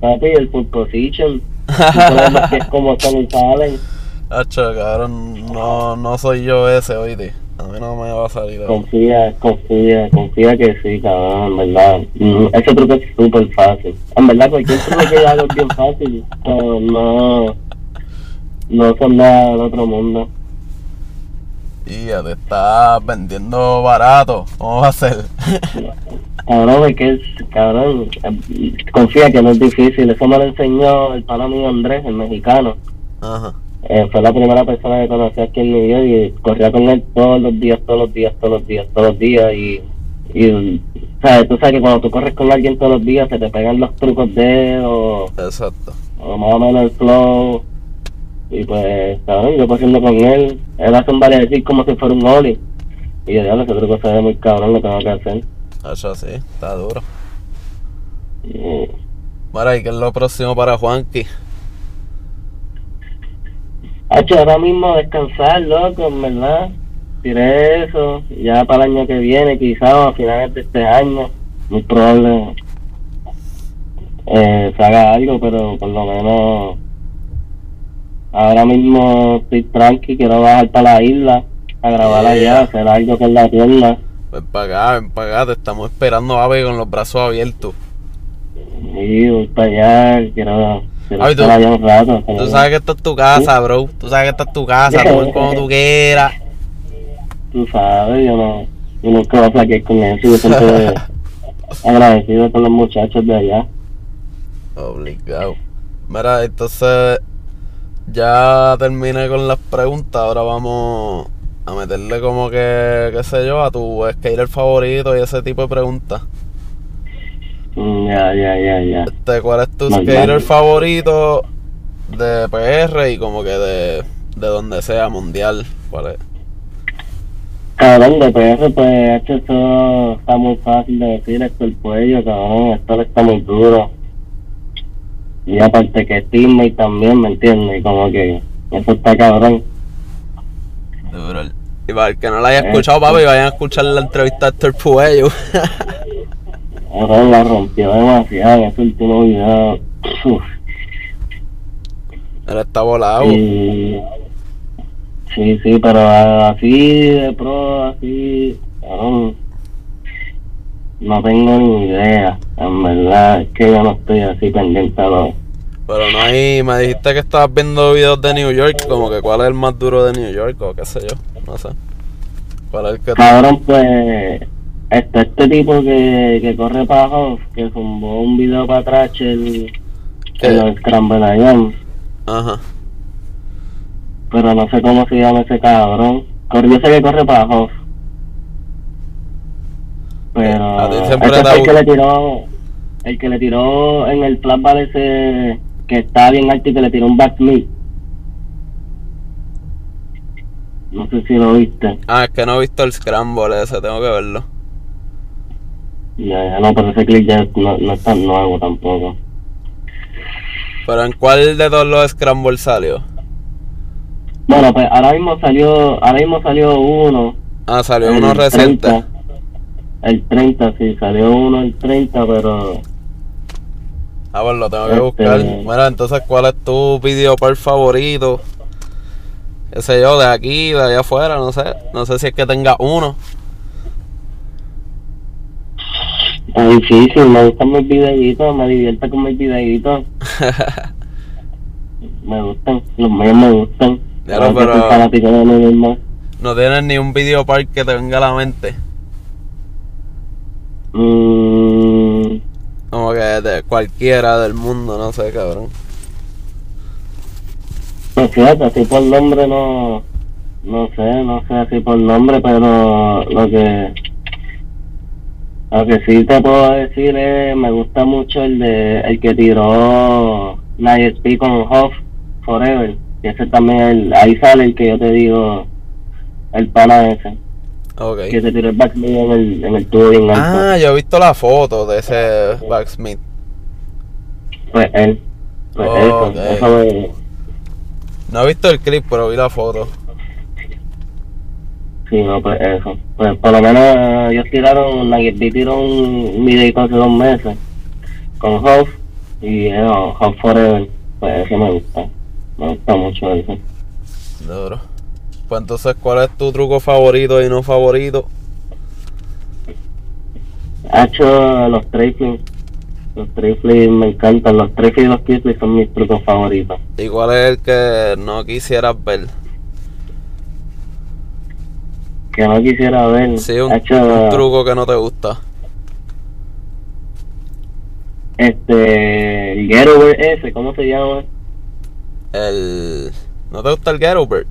Speaker 2: papi, el full position, los pies como y salen,
Speaker 1: Hacho, cabrón, no, no soy yo ese, oíste. A mí no me va a salir.
Speaker 2: confía, confía, confía que sí, cabrón, en verdad. Mm, Ese truco es súper fácil. En verdad, cualquier truco que hago es bien fácil, pero no, no son nada del otro mundo.
Speaker 1: Y ya te estás vendiendo barato. ¿Cómo va a ser?
Speaker 2: Cabrón, es que es, cabrón, eh, confía que no es difícil. Eso me lo enseñó el pana mío Andrés, el mexicano.
Speaker 1: Ajá.
Speaker 2: Eh, fue la primera persona que conocí aquí en New York y corría con él todos los días, todos los días, todos los días, todos los días. Y, y ¿sabes? tú sabes que cuando tú corres con alguien todos los días se te pegan los trucos de él o,
Speaker 1: Exacto.
Speaker 2: o más o menos el flow. Y pues, cabrón, yo corriendo con él, él hace un variedad como si fuera un ollie. Y yo, diablo, ese truco se ve muy cabrón, lo tengo que hacer.
Speaker 1: Hacho, sí, está duro.
Speaker 2: Y,
Speaker 1: Mira, ¿y qué es lo próximo para Juanqui?
Speaker 2: Hacho, ahora mismo descansar, loco, en verdad. Tiré eso, ya para el año que viene, quizás a finales de este año, muy probable eh, se haga algo, pero por lo menos ahora mismo estoy tranqui, quiero bajar para la isla a grabar
Speaker 1: Yeah.
Speaker 2: allá, hacer algo con la tienda.
Speaker 1: Ven para acá, ven para acá, te estamos esperando, ave, con los brazos abiertos.
Speaker 2: Sí, voy para allá, quiero, quiero
Speaker 1: Ay, tú-
Speaker 2: rato.
Speaker 1: Sabes que esta es tu casa, bro. Tú sabes que esta es tu casa. Tú como tú quieras.
Speaker 2: Tú sabes, yo no, yo a flaquear con eso, yo siempre agradecido con los muchachos de allá.
Speaker 1: Obligado. Mira, entonces ya terminé con las preguntas. Ahora vamos a meterle como que, qué sé yo, a tu skater favorito y ese tipo de preguntas.
Speaker 2: Mm, Ya, ya, ya, ya.
Speaker 1: Este, ¿Cuál es tu skater favorito de PR y como que de, de donde sea, mundial? ¿Cuál es?
Speaker 2: Cabrón, de PR, pues, eso está muy fácil de decir, esto el cuello, cabrón, esto está muy duro. Y aparte que teammate también, ¿me entiendes? Y como que eso está cabrón.
Speaker 1: Duro. Y para el que no la haya
Speaker 2: Eh,
Speaker 1: escuchado, papi, vayan a escuchar la entrevista de Héctor Puello.
Speaker 2: Cabrón, la rompió demasiado en ese último video. Uf.
Speaker 1: Él está volado.
Speaker 2: Sí, sí, pero así de pro, así, cabrón, no tengo ni idea. En verdad, es que yo no estoy así pendiente a lo...
Speaker 1: Pero no hay, me dijiste que estabas viendo videos de New York, como que cuál es el más duro de New York o qué sé yo, no sé. ¿Cuál es el que te...
Speaker 2: Cabrón, pues, este, este tipo que, que corre para Hoff, que zumbó un video para atrás, el,
Speaker 1: ¿Qué?
Speaker 2: el Scramble
Speaker 1: Ajá.
Speaker 2: pero no sé cómo se llama ese cabrón. Yo sé que corre para Hoff. Pero
Speaker 1: siempre
Speaker 2: este
Speaker 1: te
Speaker 2: fue el que le tiró, el que le tiró en el flashback ese que está bien alto y que le tiró un backsmith. No sé si lo viste.
Speaker 1: Ah, es que no he visto el Scramble ese, tengo que verlo.
Speaker 2: Ya, ya no, pero ese clip ya no, no es tan nuevo tampoco.
Speaker 1: Pero ¿en cuál de todos los Scramble salió?
Speaker 2: Bueno, pues ahora mismo salió, ahora mismo salió uno.
Speaker 1: Ah, salió uno reciente.
Speaker 2: 30. El 30, sí, salió uno el 30, pero
Speaker 1: Ah, pues lo tengo que
Speaker 2: Este-
Speaker 1: buscar. Mira, entonces, ¿cuál es tu video par favorito? Sé yo, de aquí, de allá afuera, no sé. No sé si es que tenga uno.
Speaker 2: Es difícil, me gustan mis videitos, me divierto con mis videitos, me gustan, los míos me gustan.
Speaker 1: Lo,
Speaker 2: que
Speaker 1: pero-
Speaker 2: de mismo.
Speaker 1: no tienes ni un video par que te venga a la mente.
Speaker 2: Mm,
Speaker 1: Como que de cualquiera del mundo, no sé, cabrón.
Speaker 2: pues fíjate, así por nombre no, no sé, no sé así por nombre, pero lo que, lo que sí te puedo decir es, me gusta mucho el de, el que tiró Night Speed con Huff Forever, y ese también, el, ahí sale el que yo te digo, el pana ese,
Speaker 1: Ok.
Speaker 2: que se tiró el backsmith en el, en el tubo alto,
Speaker 1: Ah, yo he visto la foto de ese Backsmith.
Speaker 2: pues él, pues
Speaker 1: Oh,
Speaker 2: eso,
Speaker 1: ok.
Speaker 2: eso me,
Speaker 1: No he visto el clip, pero vi la foto.
Speaker 2: Sí, no, pues eso. Pues por lo menos eh, ellos tiraron, Nugget B tiró un videito hace dos meses con Huff y eh, Forever. Pues eso me gusta. Me gusta mucho eso.
Speaker 1: Duro. Pues entonces, ¿cuál es tu truco favorito y no favorito?
Speaker 2: Ha hecho los trifling. Los trifling me encantan. Los trifling y los kickflips son mis trucos favoritos.
Speaker 1: ¿Y cuál es el que no quisieras ver?
Speaker 2: Que no quisiera ver.
Speaker 1: Sí, un,
Speaker 2: hecho,
Speaker 1: un truco que no te gusta.
Speaker 2: Este. El Getaway ese, ¿cómo se llama?
Speaker 1: El... ¿No te gusta el?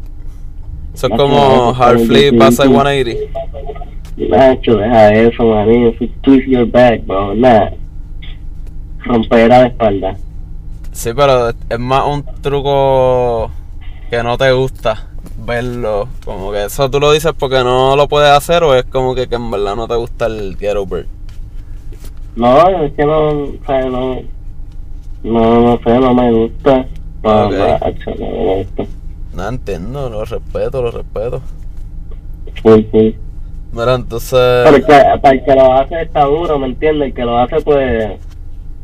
Speaker 1: Eso es
Speaker 2: No,
Speaker 1: como hard flip, pasa
Speaker 2: no.
Speaker 1: 180.
Speaker 2: Nacho, deja eso, es twist your back, bro. Nada. Rompera de espalda.
Speaker 1: Sí, pero es más un truco que no te gusta verlo. Como que eso tú lo dices porque no lo puedes hacer o es como que, que en verdad no te gusta el Get Over.
Speaker 2: No, es que no, o sea, no, no, no sé, no me gusta. No, no me gusta.
Speaker 1: No entiendo, lo respeto, lo respeto.
Speaker 2: Full, full.
Speaker 1: Mira, entonces...
Speaker 2: Para el que lo hace está duro, ¿me entiendes? El que lo hace, pues,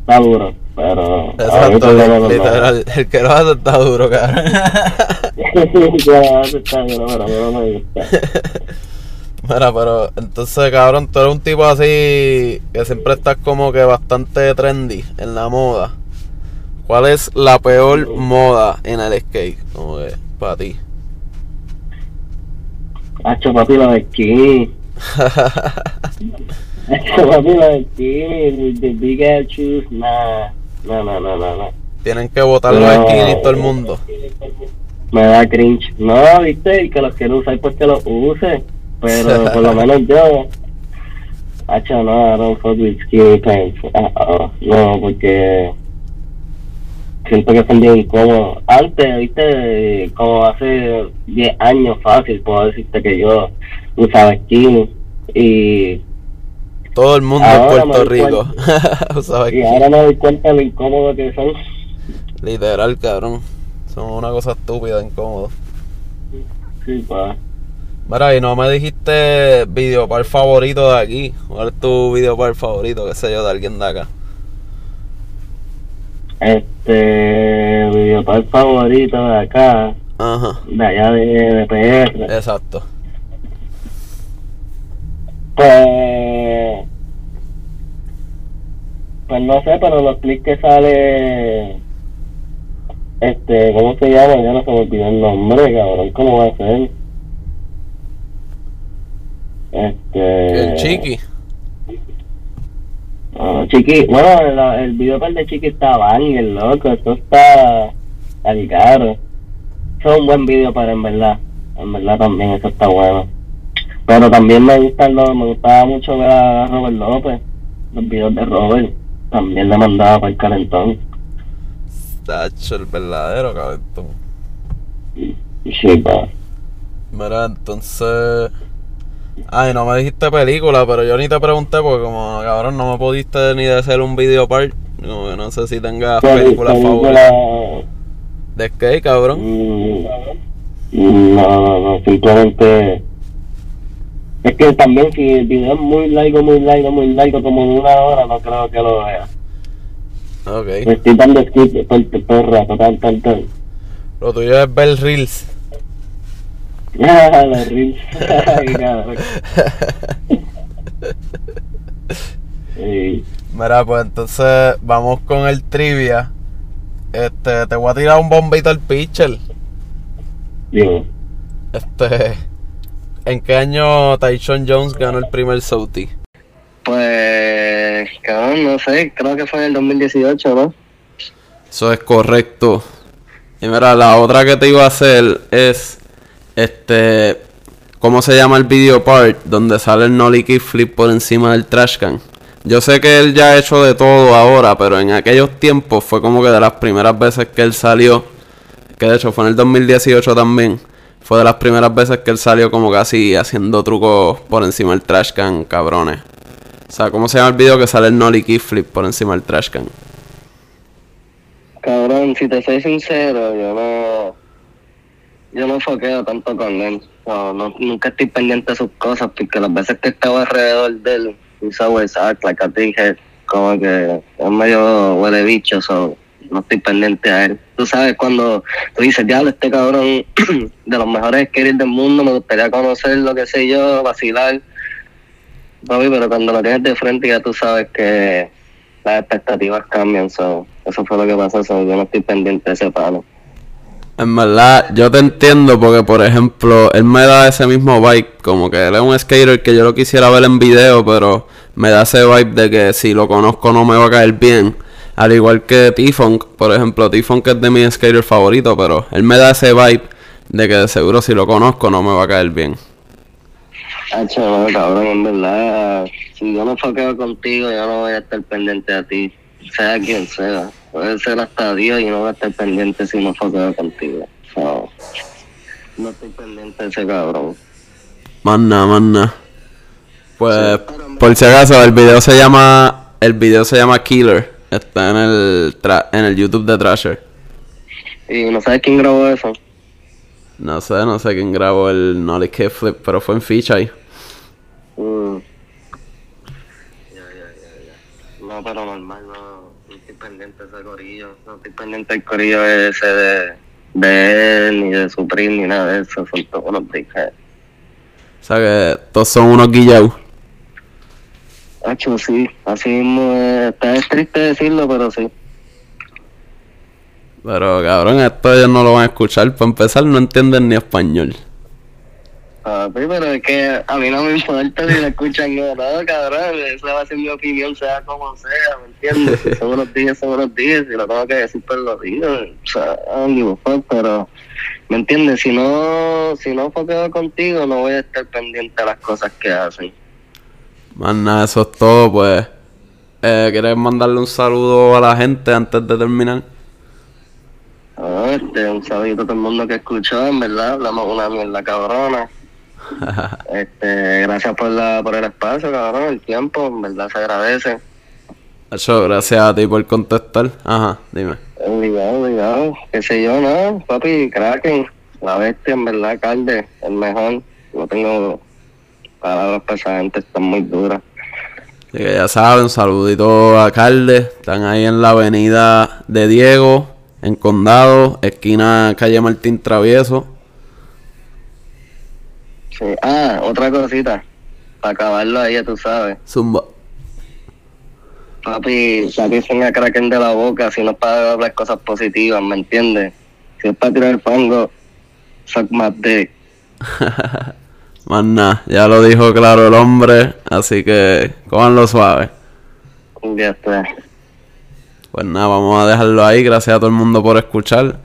Speaker 2: está duro. Pero.
Speaker 1: Exacto, literal, el que lo hace está duro, cabrón. Mira, pero entonces, cabrón, tú eres un tipo así que siempre estás como que bastante trendy en la moda. ¿Cuál es la peor moda en el skate? Como que, para ti.
Speaker 2: Hacho, papi, los skinny. Hacho, papi, los. Nah. No, no, no, no, no.
Speaker 1: Tienen que votar los skinny todo el mundo.
Speaker 2: Me da cringe. No, viste, y que los quiero usar, pues que los use. Pero por lo menos yo. Hacho, no, I don't fuck with skinny pants. Ah, no, porque. Siento que son bien incómodos. Antes, viste, como hace 10 años fácil, puedo decirte que yo usaba skinny. Y,
Speaker 1: Todo el mundo
Speaker 2: Ahora
Speaker 1: en Puerto Rico. ¿Sabes
Speaker 2: y ahora me doy cuenta de lo incómodo que son.
Speaker 1: Literal, cabrón. Son una cosa estúpida, incómodo.
Speaker 2: Sí, pues.
Speaker 1: Mira, y no me dijiste videopar favorito de aquí. ¿Cuál es tu videopar favorito, qué sé yo, de alguien de acá?
Speaker 2: Este videopar favorito de acá,
Speaker 1: Ajá,
Speaker 2: de allá de, de PR.
Speaker 1: exacto.
Speaker 2: Pues. Pues no sé, pero los clips que sale. Este, ¿cómo se llama? Ya no se me olvidó el nombre, cabrón. ¿Cómo va a ser? Este.
Speaker 1: El Chiqui.
Speaker 2: Ah, Chiqui, bueno, el, el videopar de Chiqui está banger, loco. Esto está. al caro. Eso es un buen video para en verdad. En verdad también eso está bueno. Pero también me gusta lo, me gustaba mucho ver a Robert López. Los videos de Robert. También le mandaba para el calentón.
Speaker 1: Tacho, el verdadero.
Speaker 2: Y sí, pa.
Speaker 1: Mira, entonces. Ay, no me dijiste película, pero yo ni te pregunté porque, como cabrón, no me pudiste ni de hacer un videopart. Como que no sé si tengas películas favoritas de skate, cabrón.
Speaker 2: Mm, No, no, no, simplemente. Es que también si el video es muy largo, muy largo, muy largo, como de una hora, no creo que lo vea.
Speaker 1: Ok.
Speaker 2: Me estoy dando skip el- todo el rato, tan, tan, tan.
Speaker 1: Lo tuyo es ver reels.
Speaker 2: Ah, la reels. Sí.
Speaker 1: Mira, pues entonces vamos con el trivia. Este, te voy a tirar un bombito al pitcher.
Speaker 2: Digo,
Speaker 1: Este, ¿en qué año Tyson Jones ganó el primer Sauti?
Speaker 2: Pues, cabrón, no sé, creo que fue en el 2018, ¿no?
Speaker 1: Eso es correcto. Y mira, la otra que te iba a hacer es, este, ¿cómo se llama el video part donde sale el nollie kickflip por encima del trash can? Yo sé que él ya ha hecho de todo ahora, pero en aquellos tiempos fue como que de las primeras veces que él salió, que de hecho fue en el 2018 también, fue de las primeras veces que él salió como casi haciendo trucos por encima del trash can, cabrones. O sea, ¿cómo se llama el video que sale el nollie kickflip por encima del trash can?
Speaker 2: Cabrón, si te soy sincero, yo no. Yo no foqueo tanto con él. No, nunca estoy pendiente de sus cosas, porque las veces que estaba alrededor de él, he's always act like a dickhead, como que es medio huele bicho, so no estoy pendiente a él. Tú sabes, cuando tú dices, diablo, este cabrón de los mejores skaters del mundo, me gustaría conocerlo, qué sé yo, vacilar. Papi, pero cuando lo tienes de frente ya tú sabes que las expectativas cambian, so, eso fue lo que pasó, yo no estoy pendiente de ese palo.
Speaker 1: En verdad, yo te entiendo porque, por ejemplo, él me da ese mismo vibe. Como que él es un skater que yo lo quisiera ver en video, pero me da ese vibe de que si lo conozco no me va a caer bien. Al igual que T-Funk, por ejemplo, T-Funk es de mi skater favorito, pero él me da ese vibe de que de seguro si lo conozco no me va a caer bien.
Speaker 2: Hacho, no, cabrón, en verdad, si yo no foqueo contigo, yo no voy a estar pendiente a ti, sea quien sea. Puede ser hasta Dios y no voy a estar pendiente si no foqueo contigo. So, no estoy pendiente de ese cabrón.
Speaker 1: Más nada. Pues, por si acaso, el video se llama. El video se llama Killer. Está en el, tra- en el YouTube de Trasher.
Speaker 2: ¿Y no sabes quién grabó eso?
Speaker 1: No sé, no sé quién grabó el Nolly Kickflip, pero fue en Ficha ahí.
Speaker 2: Mm. Ya, ya, ya, ya. No, pero normal, no, no estoy pendiente de ese corillo. No estoy pendiente del corillo ese de, de él, ni de Supreme, ni nada de eso. Son todos unos dickheads.
Speaker 1: sea que todos son unos guillados.
Speaker 2: Hacho, sí, así mismo es. Está es triste decirlo, pero sí.
Speaker 1: Pero cabrón, esto ellos no lo van a escuchar. Para empezar, no entienden ni español.
Speaker 2: Papi, pero es que a mí no me importa si lo escuchan o no, cabrón. Esa va a ser mi opinión, sea como sea, ¿me entiendes? Si son unos días, son unos días. Si lo tengo que decir, pues lo digo. O sea, fuck, pero, ¿me entiendes? Si no, si no foqueo contigo, no voy a estar pendiente a las cosas que hacen.
Speaker 1: Más nada, eso es todo, pues. Eh, ¿Quieres mandarle un saludo a la gente antes de terminar?
Speaker 2: Ah, este, un saludito a todo el mundo que escuchó, en verdad, hablamos una mierda cabrona. Este, gracias por la, por el espacio, cabrón, el tiempo, en verdad se agradece.
Speaker 1: Hacho, gracias a ti por contestar. Ajá, dime.
Speaker 2: Obligado, obligado, qué sé yo, ¿no? Papi, Kraken, la bestia, en verdad, Calde, el mejor. No tengo palabras para esa gente, están muy duras.
Speaker 1: Así que ya saben, saludito a Calde. Están ahí en la avenida de Diego, en Condado, esquina calle Martín Travieso.
Speaker 2: Sí. Ah, otra cosita, para acabarlo ahí, ya tú sabes.
Speaker 1: Zumba.
Speaker 2: Papi, saquen a Kraken de la boca si no es para hablar cosas positivas, ¿me entiendes? Si es para tirar el fango, suck my dick.
Speaker 1: Más nada, ya lo dijo claro el hombre, así que cójanlo suave.
Speaker 2: Ya está.
Speaker 1: Pues nada, vamos a dejarlo ahí. Gracias a todo el mundo por escuchar.